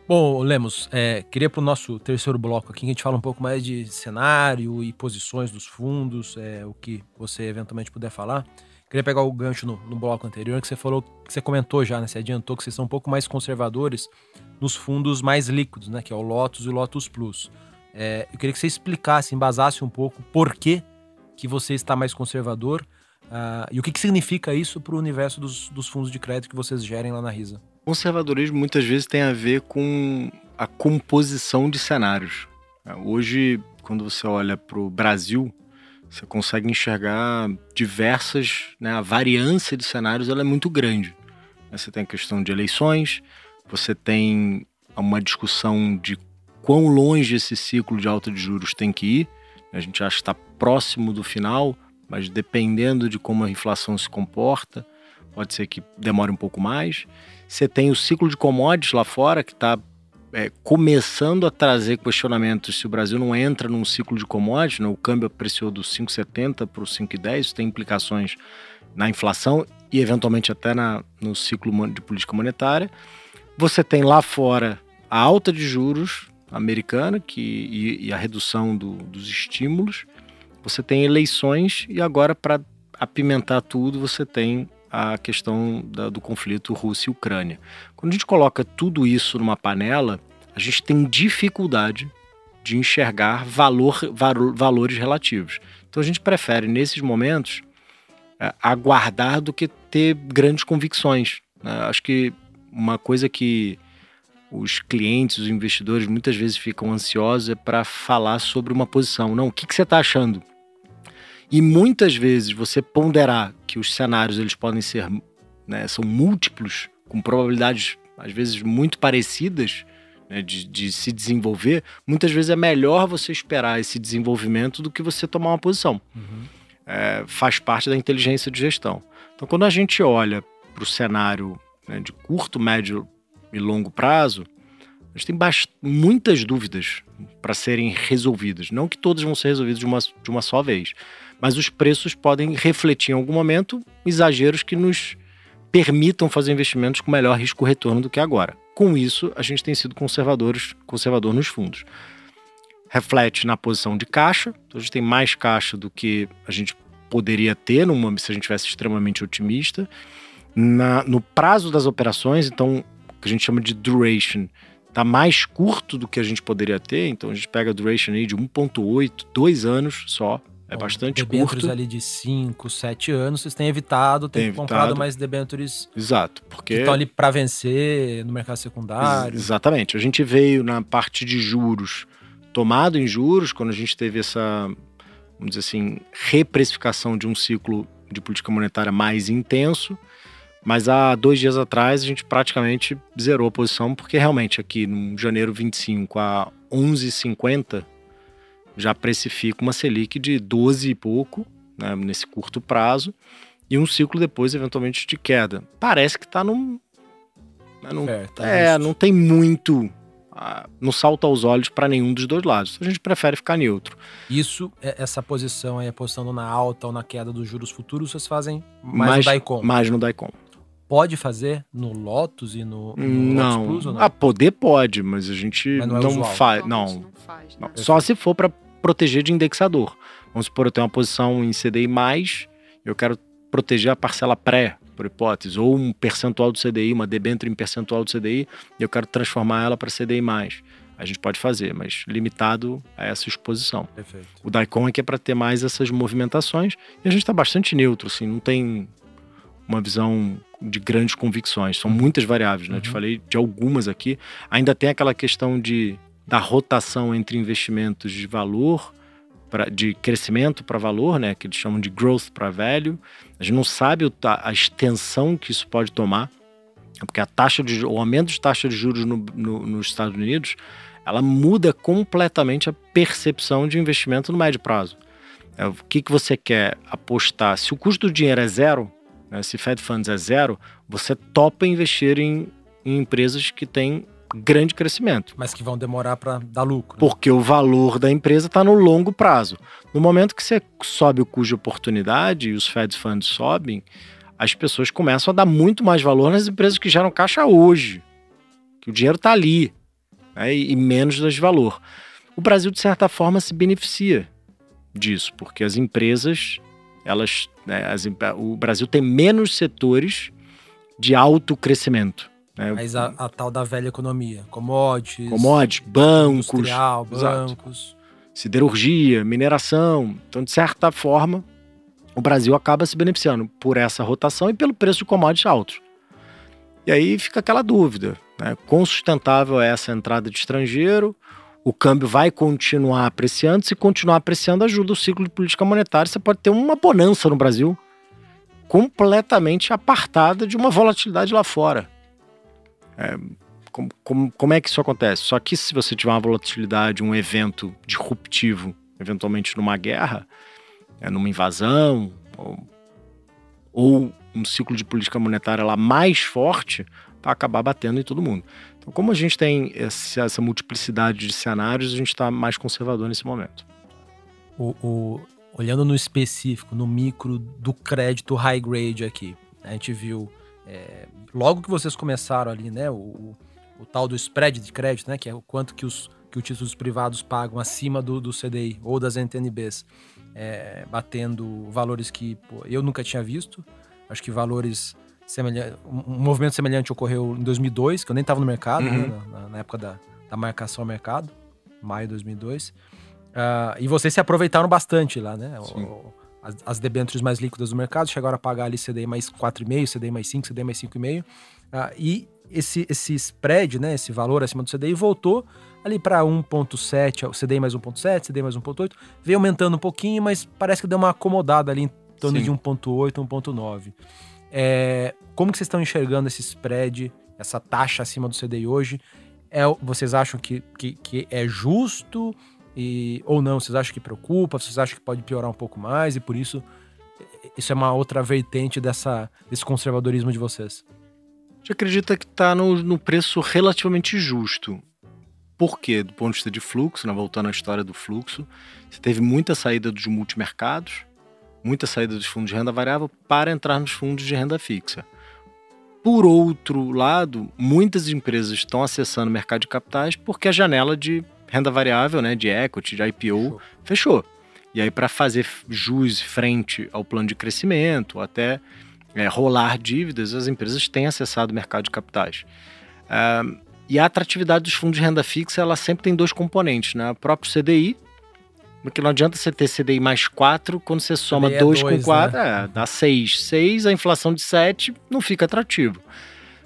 Bom, Lemos, é, queria para o nosso terceiro bloco aqui, que a gente fala um pouco mais de cenário e posições dos fundos, é, o que você eventualmente puder falar. Queria pegar o gancho no, no, bloco anterior, que você falou, que você comentou já, né? Você adiantou que vocês são um pouco mais conservadores nos fundos mais líquidos, né? Que é o Lotus e o Lotus Plus. É, eu queria que você explicasse, embasasse um pouco por que, que você está mais conservador Uh, e o que, que significa isso para o universo dos, dos, fundos de crédito que vocês gerem lá na Risa? Conservadorismo muitas vezes tem a ver com a composição de cenários. Hoje, quando você olha para o Brasil, você consegue enxergar diversas, né, a variância de cenários ela é muito grande. Você tem a questão de eleições, você tem uma discussão de quão longe esse ciclo de alta de juros tem que ir. A gente acha que está próximo do final, mas dependendo de como a inflação se comporta, pode ser que demore um pouco mais. Você tem o ciclo de commodities lá fora, que está é, começando a trazer questionamentos se o Brasil não entra num ciclo de commodities, né? o câmbio apreciou do 5,70 para o 5,10, isso tem implicações na inflação e eventualmente até na, no ciclo de política monetária. Você tem lá fora a alta de juros americana que, e, e a redução do, dos estímulos. Você tem eleições e agora, para apimentar tudo, você tem a questão da, do conflito Rússia e Ucrânia. Quando a gente coloca tudo isso numa panela, a gente tem dificuldade de enxergar valor, valores relativos. Então a gente prefere, nesses momentos, é, aguardar do que ter grandes convicções. Né? Acho que uma coisa que os clientes, os investidores muitas vezes ficam ansiosos é para falar sobre uma posição. Não, o que, que você está achando? E muitas vezes você ponderar que os cenários eles podem ser, né, são múltiplos, com probabilidades às vezes muito parecidas né, de, de se desenvolver, muitas vezes é melhor você esperar esse desenvolvimento do que você tomar uma posição. Uhum. É, faz parte da inteligência de gestão. Então, quando a gente olha para o cenário né, de curto, médio e longo prazo, a gente tem muitas dúvidas para serem resolvidas. Não que todas vão ser resolvidas de uma, de uma só vez, mas os preços podem refletir em algum momento exageros que nos permitam fazer investimentos com melhor risco-retorno do que agora. Com isso, a gente tem sido conservadores, conservador nos fundos. Reflete na posição de caixa, então a gente tem mais caixa do que a gente poderia ter numa, se a gente tivesse extremamente otimista. Na, no prazo das operações, então, que a gente chama de duration, está mais curto do que a gente poderia ter, então a gente pega a duration aí de 1,8, 2 anos só, é Bom, bastante curto. ali de 5, 7 anos, vocês têm evitado, têm comprado mais debentures Exato, porque que estão ali para vencer no mercado secundário. Exatamente. A gente veio na parte de juros, tomado em juros, quando a gente teve essa, vamos dizer assim, reprecificação de um ciclo de política monetária mais intenso. Mas há dois dias atrás a gente praticamente zerou a posição, porque realmente aqui no janeiro 25 a 11,50 já precifica uma Selic de 12 e pouco, né, nesse curto prazo, e um ciclo depois, eventualmente, de queda. Parece que está num. Né, num é, tá é não tem muito. Ah, não salta aos olhos para nenhum dos dois lados. A gente prefere ficar neutro. Isso, é, essa posição aí, apostando na alta ou na queda dos juros futuros, vocês fazem mais, mais no DICOM? Mais no DICOM. Pode fazer no Lotus e no, no não. Plus, ou não? Ah, poder pode, mas a gente mas não, é não, faz, não, não, faz. Não. Só se for para proteger de indexador. Vamos supor, eu tenho uma posição em CDI, eu quero proteger a parcela pré, por hipótese, ou um percentual do CDI, uma debênture em percentual do CDI, e eu quero transformar ela para CDI. A gente pode fazer, mas limitado a essa exposição. Perfeito. O DICOM é que é para ter mais essas movimentações, e a gente está bastante neutro, assim, não tem uma visão de grandes convicções. São muitas variáveis, né? Uhum. Te uhum. falei de algumas aqui. Ainda tem aquela questão de da rotação entre investimentos de valor, pra, de crescimento para valor, né, que eles chamam de growth para value. A gente não sabe o, a extensão que isso pode tomar, porque a taxa de, o aumento de taxa de juros no, no, nos Estados Unidos, ela muda completamente a percepção de investimento no médio prazo. É, o que, que você quer apostar? Se o custo do dinheiro é zero, né, se Fed Funds é zero, você topa investir em, em empresas que têm grande crescimento. Mas que vão demorar para dar lucro. Né? Porque o valor da empresa está no longo prazo. No momento que você sobe o custo de oportunidade e os Fed Funds sobem, as pessoas começam a dar muito mais valor nas empresas que geram caixa hoje. Que o dinheiro está ali. Né, e menos das valor. O Brasil, de certa forma, se beneficia disso, porque as empresas, elas. Né, as, o Brasil tem menos setores de alto crescimento. Né? Mas a, a, tal da velha economia, commodities, commodities bancos, bancos, siderurgia, mineração. Então, de certa forma, o Brasil acaba se beneficiando por essa rotação e pelo preço de commodities altos. E aí fica aquela dúvida, né? Quão sustentável é essa entrada de estrangeiro? O câmbio vai continuar apreciando? Se continuar apreciando, ajuda o ciclo de política monetária. Você pode ter uma bonança no Brasil completamente apartada de uma volatilidade lá fora. É, como, como, como, é que isso acontece? Só que se você tiver uma volatilidade, um evento disruptivo, eventualmente numa guerra, é, numa invasão, ou, ou, um ciclo de política monetária lá mais forte, vai acabar batendo em todo mundo. Então, como a gente tem essa, multiplicidade de cenários, a gente está mais conservador nesse momento. O, o, olhando no específico, no micro do crédito high grade aqui, a gente viu é, logo que vocês começaram ali, né, o, o, o, tal do spread de crédito, né, que é o quanto que os, que os títulos privados pagam acima do, do CDI ou das NTNBs, é, batendo valores que pô, eu nunca tinha visto. Acho que valores semelhantes. Um movimento semelhante ocorreu em 2002, que eu nem estava no mercado, né, uhum. né, na, na, época da, da marcação ao mercado, maio de 2002. Uh, e vocês se aproveitaram bastante lá, né? O, as, as debêntures mais líquidas do mercado, chegaram a pagar ali CDI mais 4,5, CDI mais 5, CDI mais 5,5. Uh, e esse, esse spread, né, esse valor acima do CDI, voltou ali para 1,7, CDI mais 1,7, CDI mais 1,8, veio aumentando um pouquinho, mas parece que deu uma acomodada ali em torno Sim. de 1,8, 1,9. É, como que vocês estão enxergando esse spread, essa taxa acima do CDI hoje? É, vocês acham que, que, que é justo e, ou não? Vocês acham que preocupa? Vocês acham que pode piorar um pouco mais e por isso isso é uma outra vertente dessa, desse conservadorismo de vocês? A gente acredita que está no, no preço relativamente justo. Por quê? Do ponto de vista de fluxo, né? voltando à história do fluxo, você teve muita saída dos multimercados, muita saída dos fundos de renda variável para entrar nos fundos de renda fixa. Por outro lado, muitas empresas estão acessando o mercado de capitais porque a janela de renda variável, né, de equity, de IPO, fechou. fechou. E aí, para fazer jus frente ao plano de crescimento, até é, rolar dívidas, as empresas têm acessado o mercado de capitais. Uh, e a atratividade dos fundos de renda fixa, ela sempre tem dois componentes, né? O próprio CDI, porque não adianta você ter CDI mais 4, quando você soma 2 é com 4, né? é, dá 6. 6, a inflação de 7 não fica atrativo.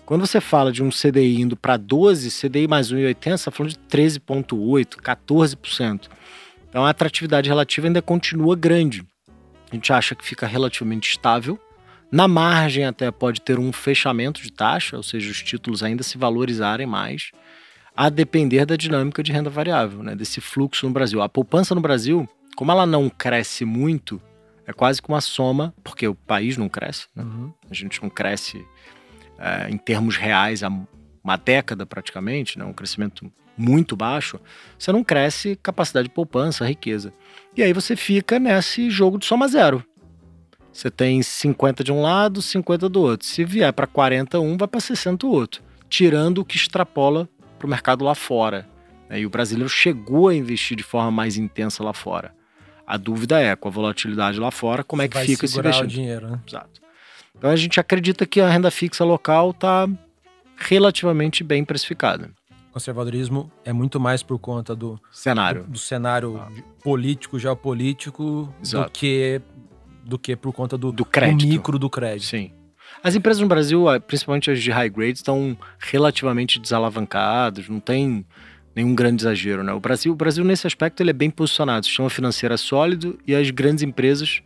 Quando você fala de um CDI indo para 12, CDI mais 1,80, você está falando de 13,8%, 14%. Então a atratividade relativa ainda continua grande. A gente acha que fica relativamente estável. Na margem até pode ter um fechamento de taxa, ou seja, os títulos ainda se valorizarem mais, a depender da dinâmica de renda variável, né, desse fluxo no Brasil. A poupança no Brasil, como ela não cresce muito, é quase que uma soma, porque o país não cresce, né? uhum. a gente não cresce é, em termos reais há uma década praticamente, né, um crescimento muito baixo, você não cresce capacidade de poupança, riqueza. E aí você fica nesse jogo de soma zero. Você tem 50 de um lado, 50 do outro. Se vier para 41, vai para 60 do outro. Tirando o que extrapola para o mercado lá fora. Né? E o brasileiro chegou a investir de forma mais intensa lá fora. A dúvida é, com a volatilidade lá fora, como é que fica esse investimento? o dinheiro, né? Exato. Então a gente acredita que a renda fixa local está relativamente bem precificada. Conservadorismo é muito mais por conta do cenário, do, do cenário ah. político, geopolítico, Exato. do que do que por conta do, do crédito. Do micro do crédito. Sim. As empresas no Brasil, principalmente as de high grade, estão relativamente desalavancadas, não tem nenhum grande exagero, né? O Brasil, o Brasil nesse aspecto ele é bem posicionado, o sistema financeiro é sólido e as grandes empresas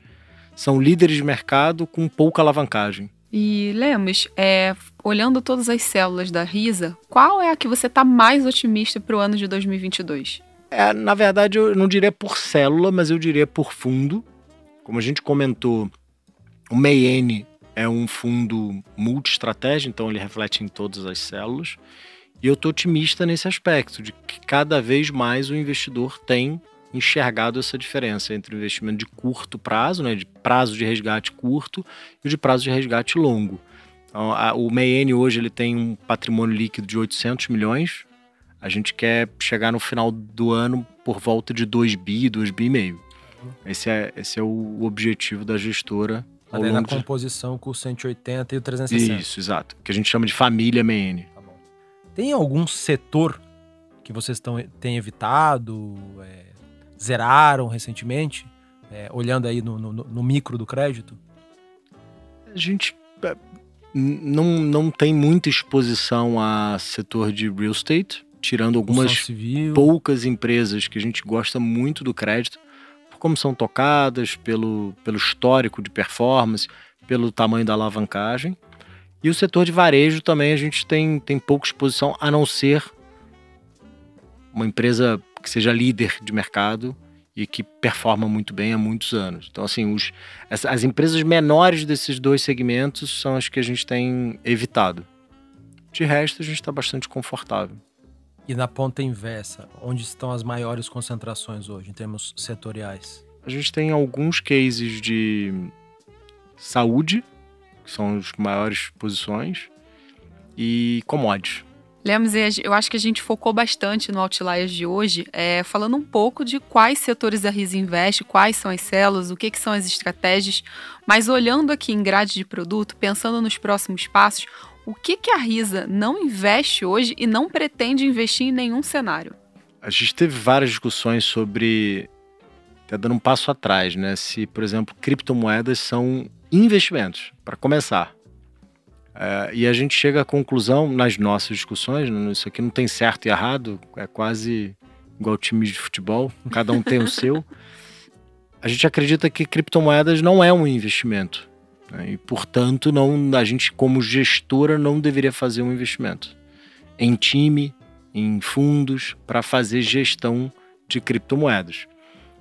são líderes de mercado com pouca alavancagem. E Lemos, é, olhando todas as células da Risa, qual é a que você está mais otimista para o ano de 2022? É, na verdade, eu não diria por célula, mas eu diria por fundo. Como a gente comentou, o MEIN é um fundo multi-estratégia, então ele reflete em todas as células. E eu estou otimista nesse aspecto, de que cada vez mais o investidor tem enxergado essa diferença entre o investimento de curto prazo, né, de prazo de resgate curto e o de prazo de resgate longo. Então, a, o MEN hoje ele tem um patrimônio líquido de 800 milhões. A gente quer chegar no final do ano por volta de 2 bi, 2 bi e meio. Esse é, esse é o objetivo da gestora. Ao na composição com o 180 e o 360. Isso, exato. Que a gente chama de família MEN. Tá Tem algum setor que vocês tão, têm evitado? É zeraram recentemente, é, olhando aí no, no, no, micro do crédito? A gente é, não, não tem muita exposição a setor de real estate, tirando algumas poucas empresas que a gente gosta muito do crédito, por como são tocadas, pelo, pelo histórico de performance, pelo tamanho da alavancagem. E o setor de varejo também a gente tem, tem pouca exposição, a não ser uma empresa que seja líder de mercado e que performa muito bem há muitos anos. Então, assim, os, as, as empresas menores desses dois segmentos são as que a gente tem evitado. De resto, a gente está bastante confortável. E na ponta inversa, onde estão as maiores concentrações hoje, em termos setoriais? A gente tem alguns cases de saúde, que são as maiores posições, e commodities. Lemos, eu acho que a gente focou bastante no Outliers de hoje, é, falando um pouco de quais setores a RISA investe, quais são as células, o que, que são as estratégias, mas olhando aqui em grade de produto, pensando nos próximos passos, o que, que a RISA não investe hoje e não pretende investir em nenhum cenário? A gente teve várias discussões sobre até dando um passo atrás, né? Se, por exemplo, criptomoedas são investimentos, para começar. É, e a gente chega à conclusão nas nossas discussões, né, isso aqui não tem certo e errado, é quase igual times de futebol, cada um tem o seu. [laughs] A gente acredita que criptomoedas não é um investimento. Né, e, portanto, não, a gente, como gestora, não deveria fazer um investimento em time, em fundos, para fazer gestão de criptomoedas.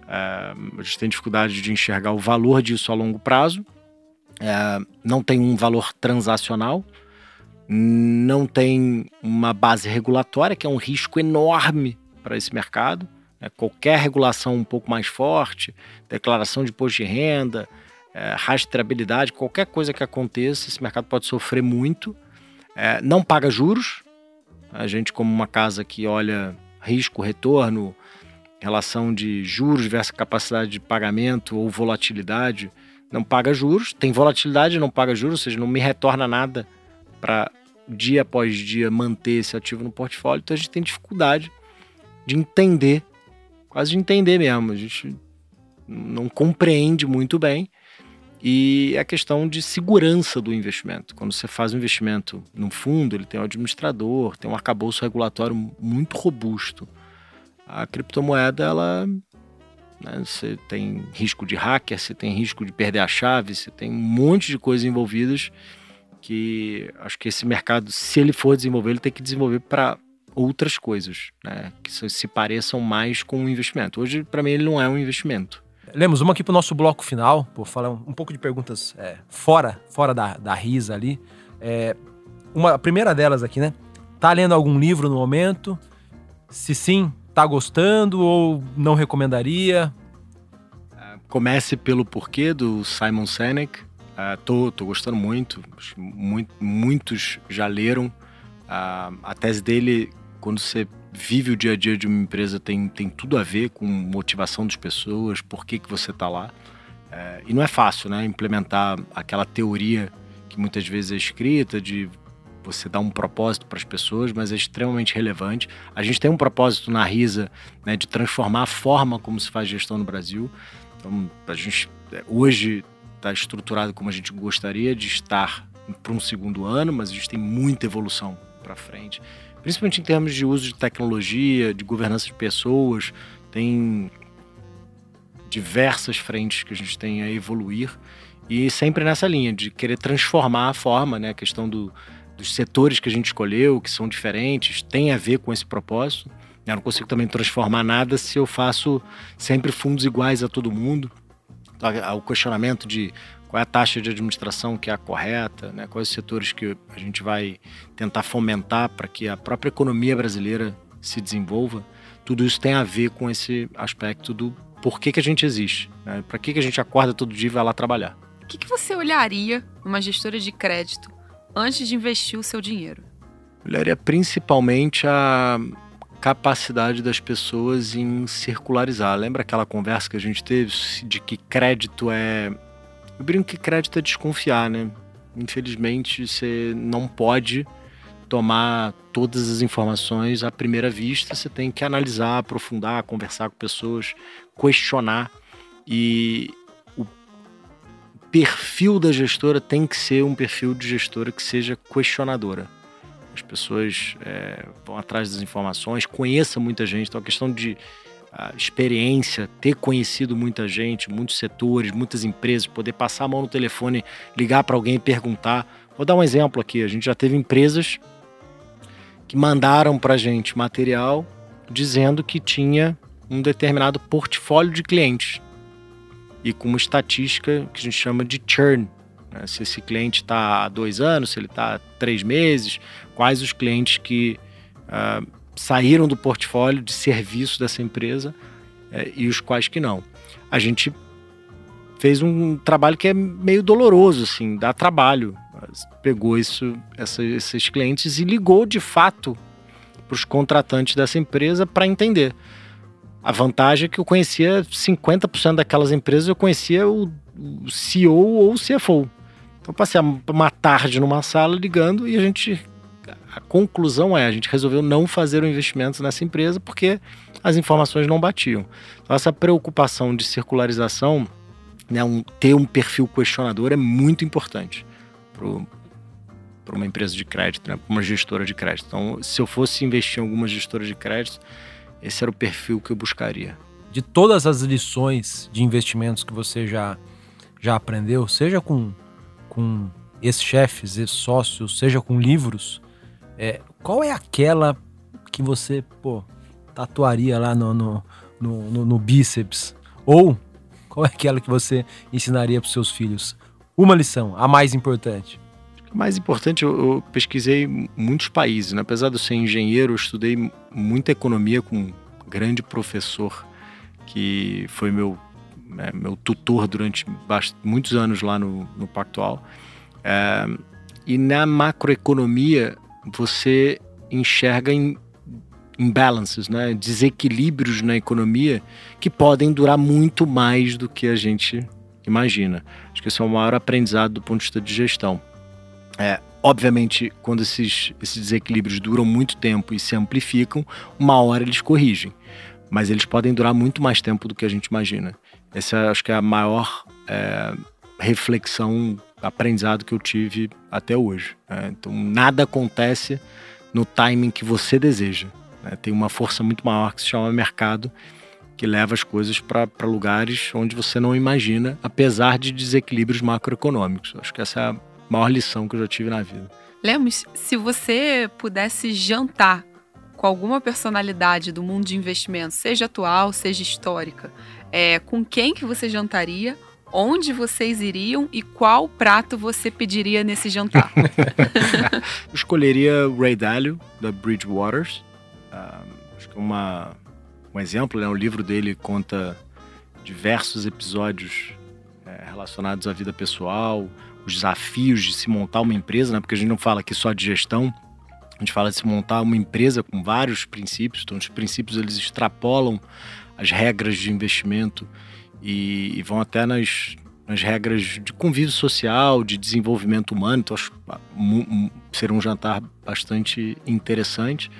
É, a gente tem dificuldade de enxergar o valor disso a longo prazo é, não tem um valor transacional, não tem uma base regulatória, que é um risco enorme para esse mercado. Né? Qualquer regulação um pouco mais forte, declaração de imposto de renda, é, rastreabilidade, qualquer coisa que aconteça, esse mercado pode sofrer muito. É, não paga juros. A gente, como uma casa que olha risco, retorno, relação de juros versus capacidade de pagamento ou volatilidade, não paga juros, tem volatilidade, não paga juros, ou seja, não me retorna nada para dia após dia manter esse ativo no portfólio. Então a gente tem dificuldade de entender, quase de entender mesmo. A gente não compreende muito bem. E a questão de segurança do investimento. Quando você faz um investimento num fundo, ele tem um administrador, tem um arcabouço regulatório muito robusto. A criptomoeda, ela né? Você tem risco de hacker, você tem risco de perder a chave, você tem um monte de coisas envolvidas que acho que esse mercado, se ele for desenvolver, ele tem que desenvolver para outras coisas, né? que se pareçam mais com um investimento. Hoje, para mim, ele não é um investimento. Lemos uma aqui para o nosso bloco final, por falar um, pouco de perguntas é, fora, fora da, da risa ali. É, uma, a primeira delas aqui, né? Tá lendo algum livro no momento? Se sim, tá gostando ou não recomendaria? Comece pelo porquê do Simon Sinek. Uh, tô, tô gostando muito. muito. Muitos já leram. Uh, a tese dele, quando você vive o dia a dia de uma empresa, tem, tem tudo a ver com motivação das pessoas, por que, que você está lá. Uh, e não é fácil, né? Implementar aquela teoria que muitas vezes é escrita de você dá um propósito para as pessoas, mas é extremamente relevante. A gente tem um propósito na RISA né, de transformar a forma como se faz gestão no Brasil. Então, a gente é, hoje está estruturado como a gente gostaria de estar para um segundo ano, mas a gente tem muita evolução para frente, principalmente em termos de uso de tecnologia, de governança de pessoas. Tem diversas frentes que a gente tem a evoluir e sempre nessa linha de querer transformar a forma, né? A questão do, dos setores que a gente escolheu, que são diferentes, tem a ver com esse propósito. Eu não consigo também transformar nada se eu faço sempre fundos iguais a todo mundo. Então, o questionamento de qual é a taxa de administração que é a correta, né? quais os setores que a gente vai tentar fomentar para que a própria economia brasileira se desenvolva, tudo isso tem a ver com esse aspecto do porquê que a gente existe, né? para que, que a gente acorda todo dia e vai lá trabalhar. O que, que você olharia numa gestora de crédito antes de investir o seu dinheiro? Olharia principalmente a capacidade das pessoas em circularizar. Lembra aquela conversa que a gente teve de que crédito é. Eu brinco que crédito é desconfiar, né? Infelizmente, você não pode tomar todas as informações à primeira vista, você tem que analisar, aprofundar, conversar com pessoas, questionar. E perfil da gestora tem que ser um perfil de gestora que seja questionadora. As pessoas é, vão atrás das informações, conheça muita gente. Então, a questão de experiência, ter conhecido muita gente, muitos setores, muitas empresas, poder passar a mão no telefone, ligar para alguém e perguntar. Vou dar um exemplo aqui. A gente já teve empresas que mandaram para a gente material dizendo que tinha um determinado portfólio de clientes e com uma estatística que a gente chama de churn. Né? Se esse cliente está há dois anos, se ele está há três meses, quais os clientes que uh, saíram do portfólio de serviço dessa empresa uh, e os quais que não. A gente fez um trabalho que é meio doloroso, assim, dá trabalho. Pegou isso, essa, esses clientes e ligou de fato para os contratantes dessa empresa para entender. A vantagem é que eu conhecia 50% daquelas empresas, eu conhecia o, o CEO ou o CFO. Então passei uma tarde numa sala ligando e a gente a conclusão é, a gente resolveu não fazer o investimento nessa empresa porque as informações não batiam. Então, essa preocupação de circularização, né, um, ter um perfil questionador é muito importante para uma empresa de crédito, né, para uma gestora de crédito. Então, se eu fosse investir em alguma gestora de crédito, esse era o perfil que eu buscaria. De todas as lições de investimentos que você já, já aprendeu, seja com, com ex-chefes, ex-sócios, seja com livros, é, qual é aquela que você, pô, tatuaria lá no, no, no, no, no bíceps? Ou qual é aquela que você ensinaria para seus filhos? Uma lição, a mais importante. O mais importante, eu, eu pesquisei muitos países. Né? Apesar de eu ser engenheiro, eu estudei muita economia com um grande professor que foi meu, né, meu tutor durante muitos anos lá no, no Pactual. É, e na macroeconomia, você enxerga em imbalances, né? desequilíbrios na economia que podem durar muito mais do que a gente imagina. Acho que esse é o maior aprendizado do ponto de vista de gestão. É, obviamente, quando esses, esses desequilíbrios duram muito tempo e se amplificam, uma hora eles corrigem. Mas eles podem durar muito mais tempo do que a gente imagina. Essa acho que é a maior é, reflexão, aprendizado que eu tive até hoje. Né? Então, nada acontece no timing que você deseja. Né? Tem uma força muito maior que se chama mercado, que leva as coisas para lugares onde você não imagina, apesar de desequilíbrios macroeconômicos. Acho que essa é a maior lição que eu já tive na vida. Lemos, se você pudesse jantar com alguma personalidade do mundo de investimentos, seja atual, seja histórica, é, com quem que você jantaria? Onde vocês iriam e qual prato você pediria nesse jantar? eu [laughs] [laughs] escolheria Ray Dalio, da Bridgewaters. Uh, acho que é uma, um exemplo, né? o livro dele conta diversos episódios é, relacionados à vida pessoal, os desafios de se montar uma empresa, né? porque a gente não fala aqui só de gestão, a gente fala de se montar uma empresa com vários princípios, então os princípios eles extrapolam as regras de investimento e, e vão até nas, nas regras de convívio social, de desenvolvimento humano, então acho ser um jantar bastante interessante.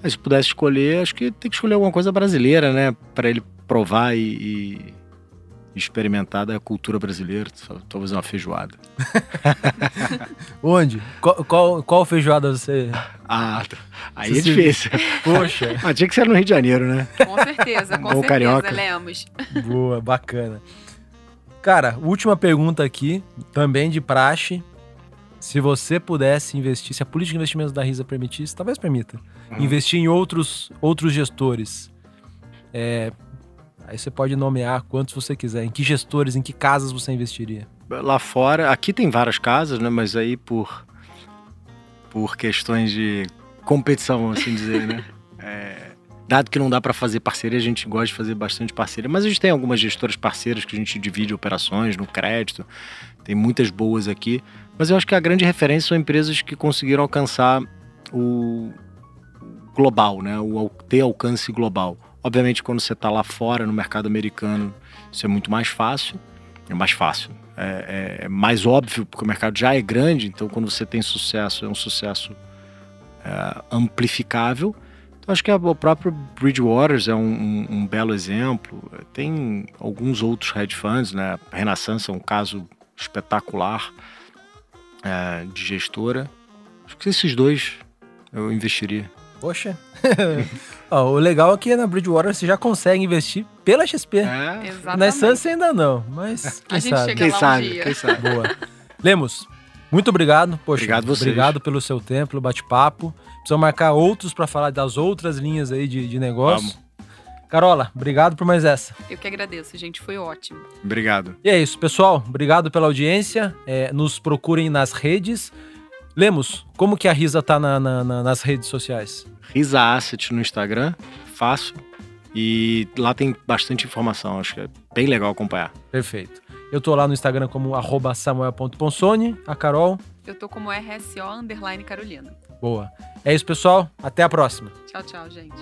Mas se pudesse escolher, acho que tem que escolher alguma coisa brasileira, né, para ele provar e experimentar da cultura brasileira, talvez uma feijoada. [laughs] Onde? Qual, qual, qual, feijoada você. Ah, tá. aí você é difícil. Poxa. [laughs] Ah, tinha que ser no Rio de Janeiro, né? Com certeza, com Bom certeza, carioca. Lemos. Boa, bacana. Cara, última pergunta aqui, também de praxe. Se você pudesse investir, se a política de investimentos da Risa permitisse, talvez permita, uhum. investir em outros, outros gestores, é, Aí você pode nomear quantos você quiser. Em que gestores, em que casas você investiria? Lá fora, aqui tem várias casas, né? Mas aí por, por questões de competição, vamos assim dizer, né? [laughs] É, dado que não dá para fazer parceria, a gente gosta de fazer bastante parceria. Mas a gente tem algumas gestoras parceiras que a gente divide operações no crédito. Tem muitas boas aqui. Mas eu acho que a grande referência são empresas que conseguiram alcançar o global, né? O ter alcance global. Obviamente, quando você está lá fora, no mercado americano, isso é muito mais fácil. É mais fácil. É, é, é, mais óbvio, porque o mercado já é grande, então quando você tem sucesso, é um sucesso é, amplificável. Então, acho que o próprio Bridgewaters é um, um, um, belo exemplo. Tem alguns outros hedge funds, né? Renaissance é um caso espetacular é, de gestora. Acho que esses dois eu investiria. Poxa. [laughs] Ó, o legal é que na Bridgewater você já consegue investir pela XP. É. Exatamente. Na Essence ainda não, mas quem sabe. quem sabe, um quem sabe. Boa. Lemos, muito obrigado. Poxa, obrigado vocês. Obrigado pelo seu tempo, pelo bate-papo. Precisamos marcar outros para falar das outras linhas aí de, de negócio. Vamos. Carola, obrigado por mais essa. Eu que agradeço, gente. Foi ótimo. Obrigado. E é isso, pessoal. Obrigado pela audiência. É, nos procurem nas redes. Lemos, como que a Risa tá na, na, na, nas redes sociais? Risa Asset no Instagram, fácil. E lá tem bastante informação, acho que é bem legal acompanhar. Perfeito. Eu tô lá no Instagram como samuel.ponsone, a Carol. Eu tô como RSO underline Carolina. Boa. É isso, pessoal. Até a próxima. Tchau, tchau, gente.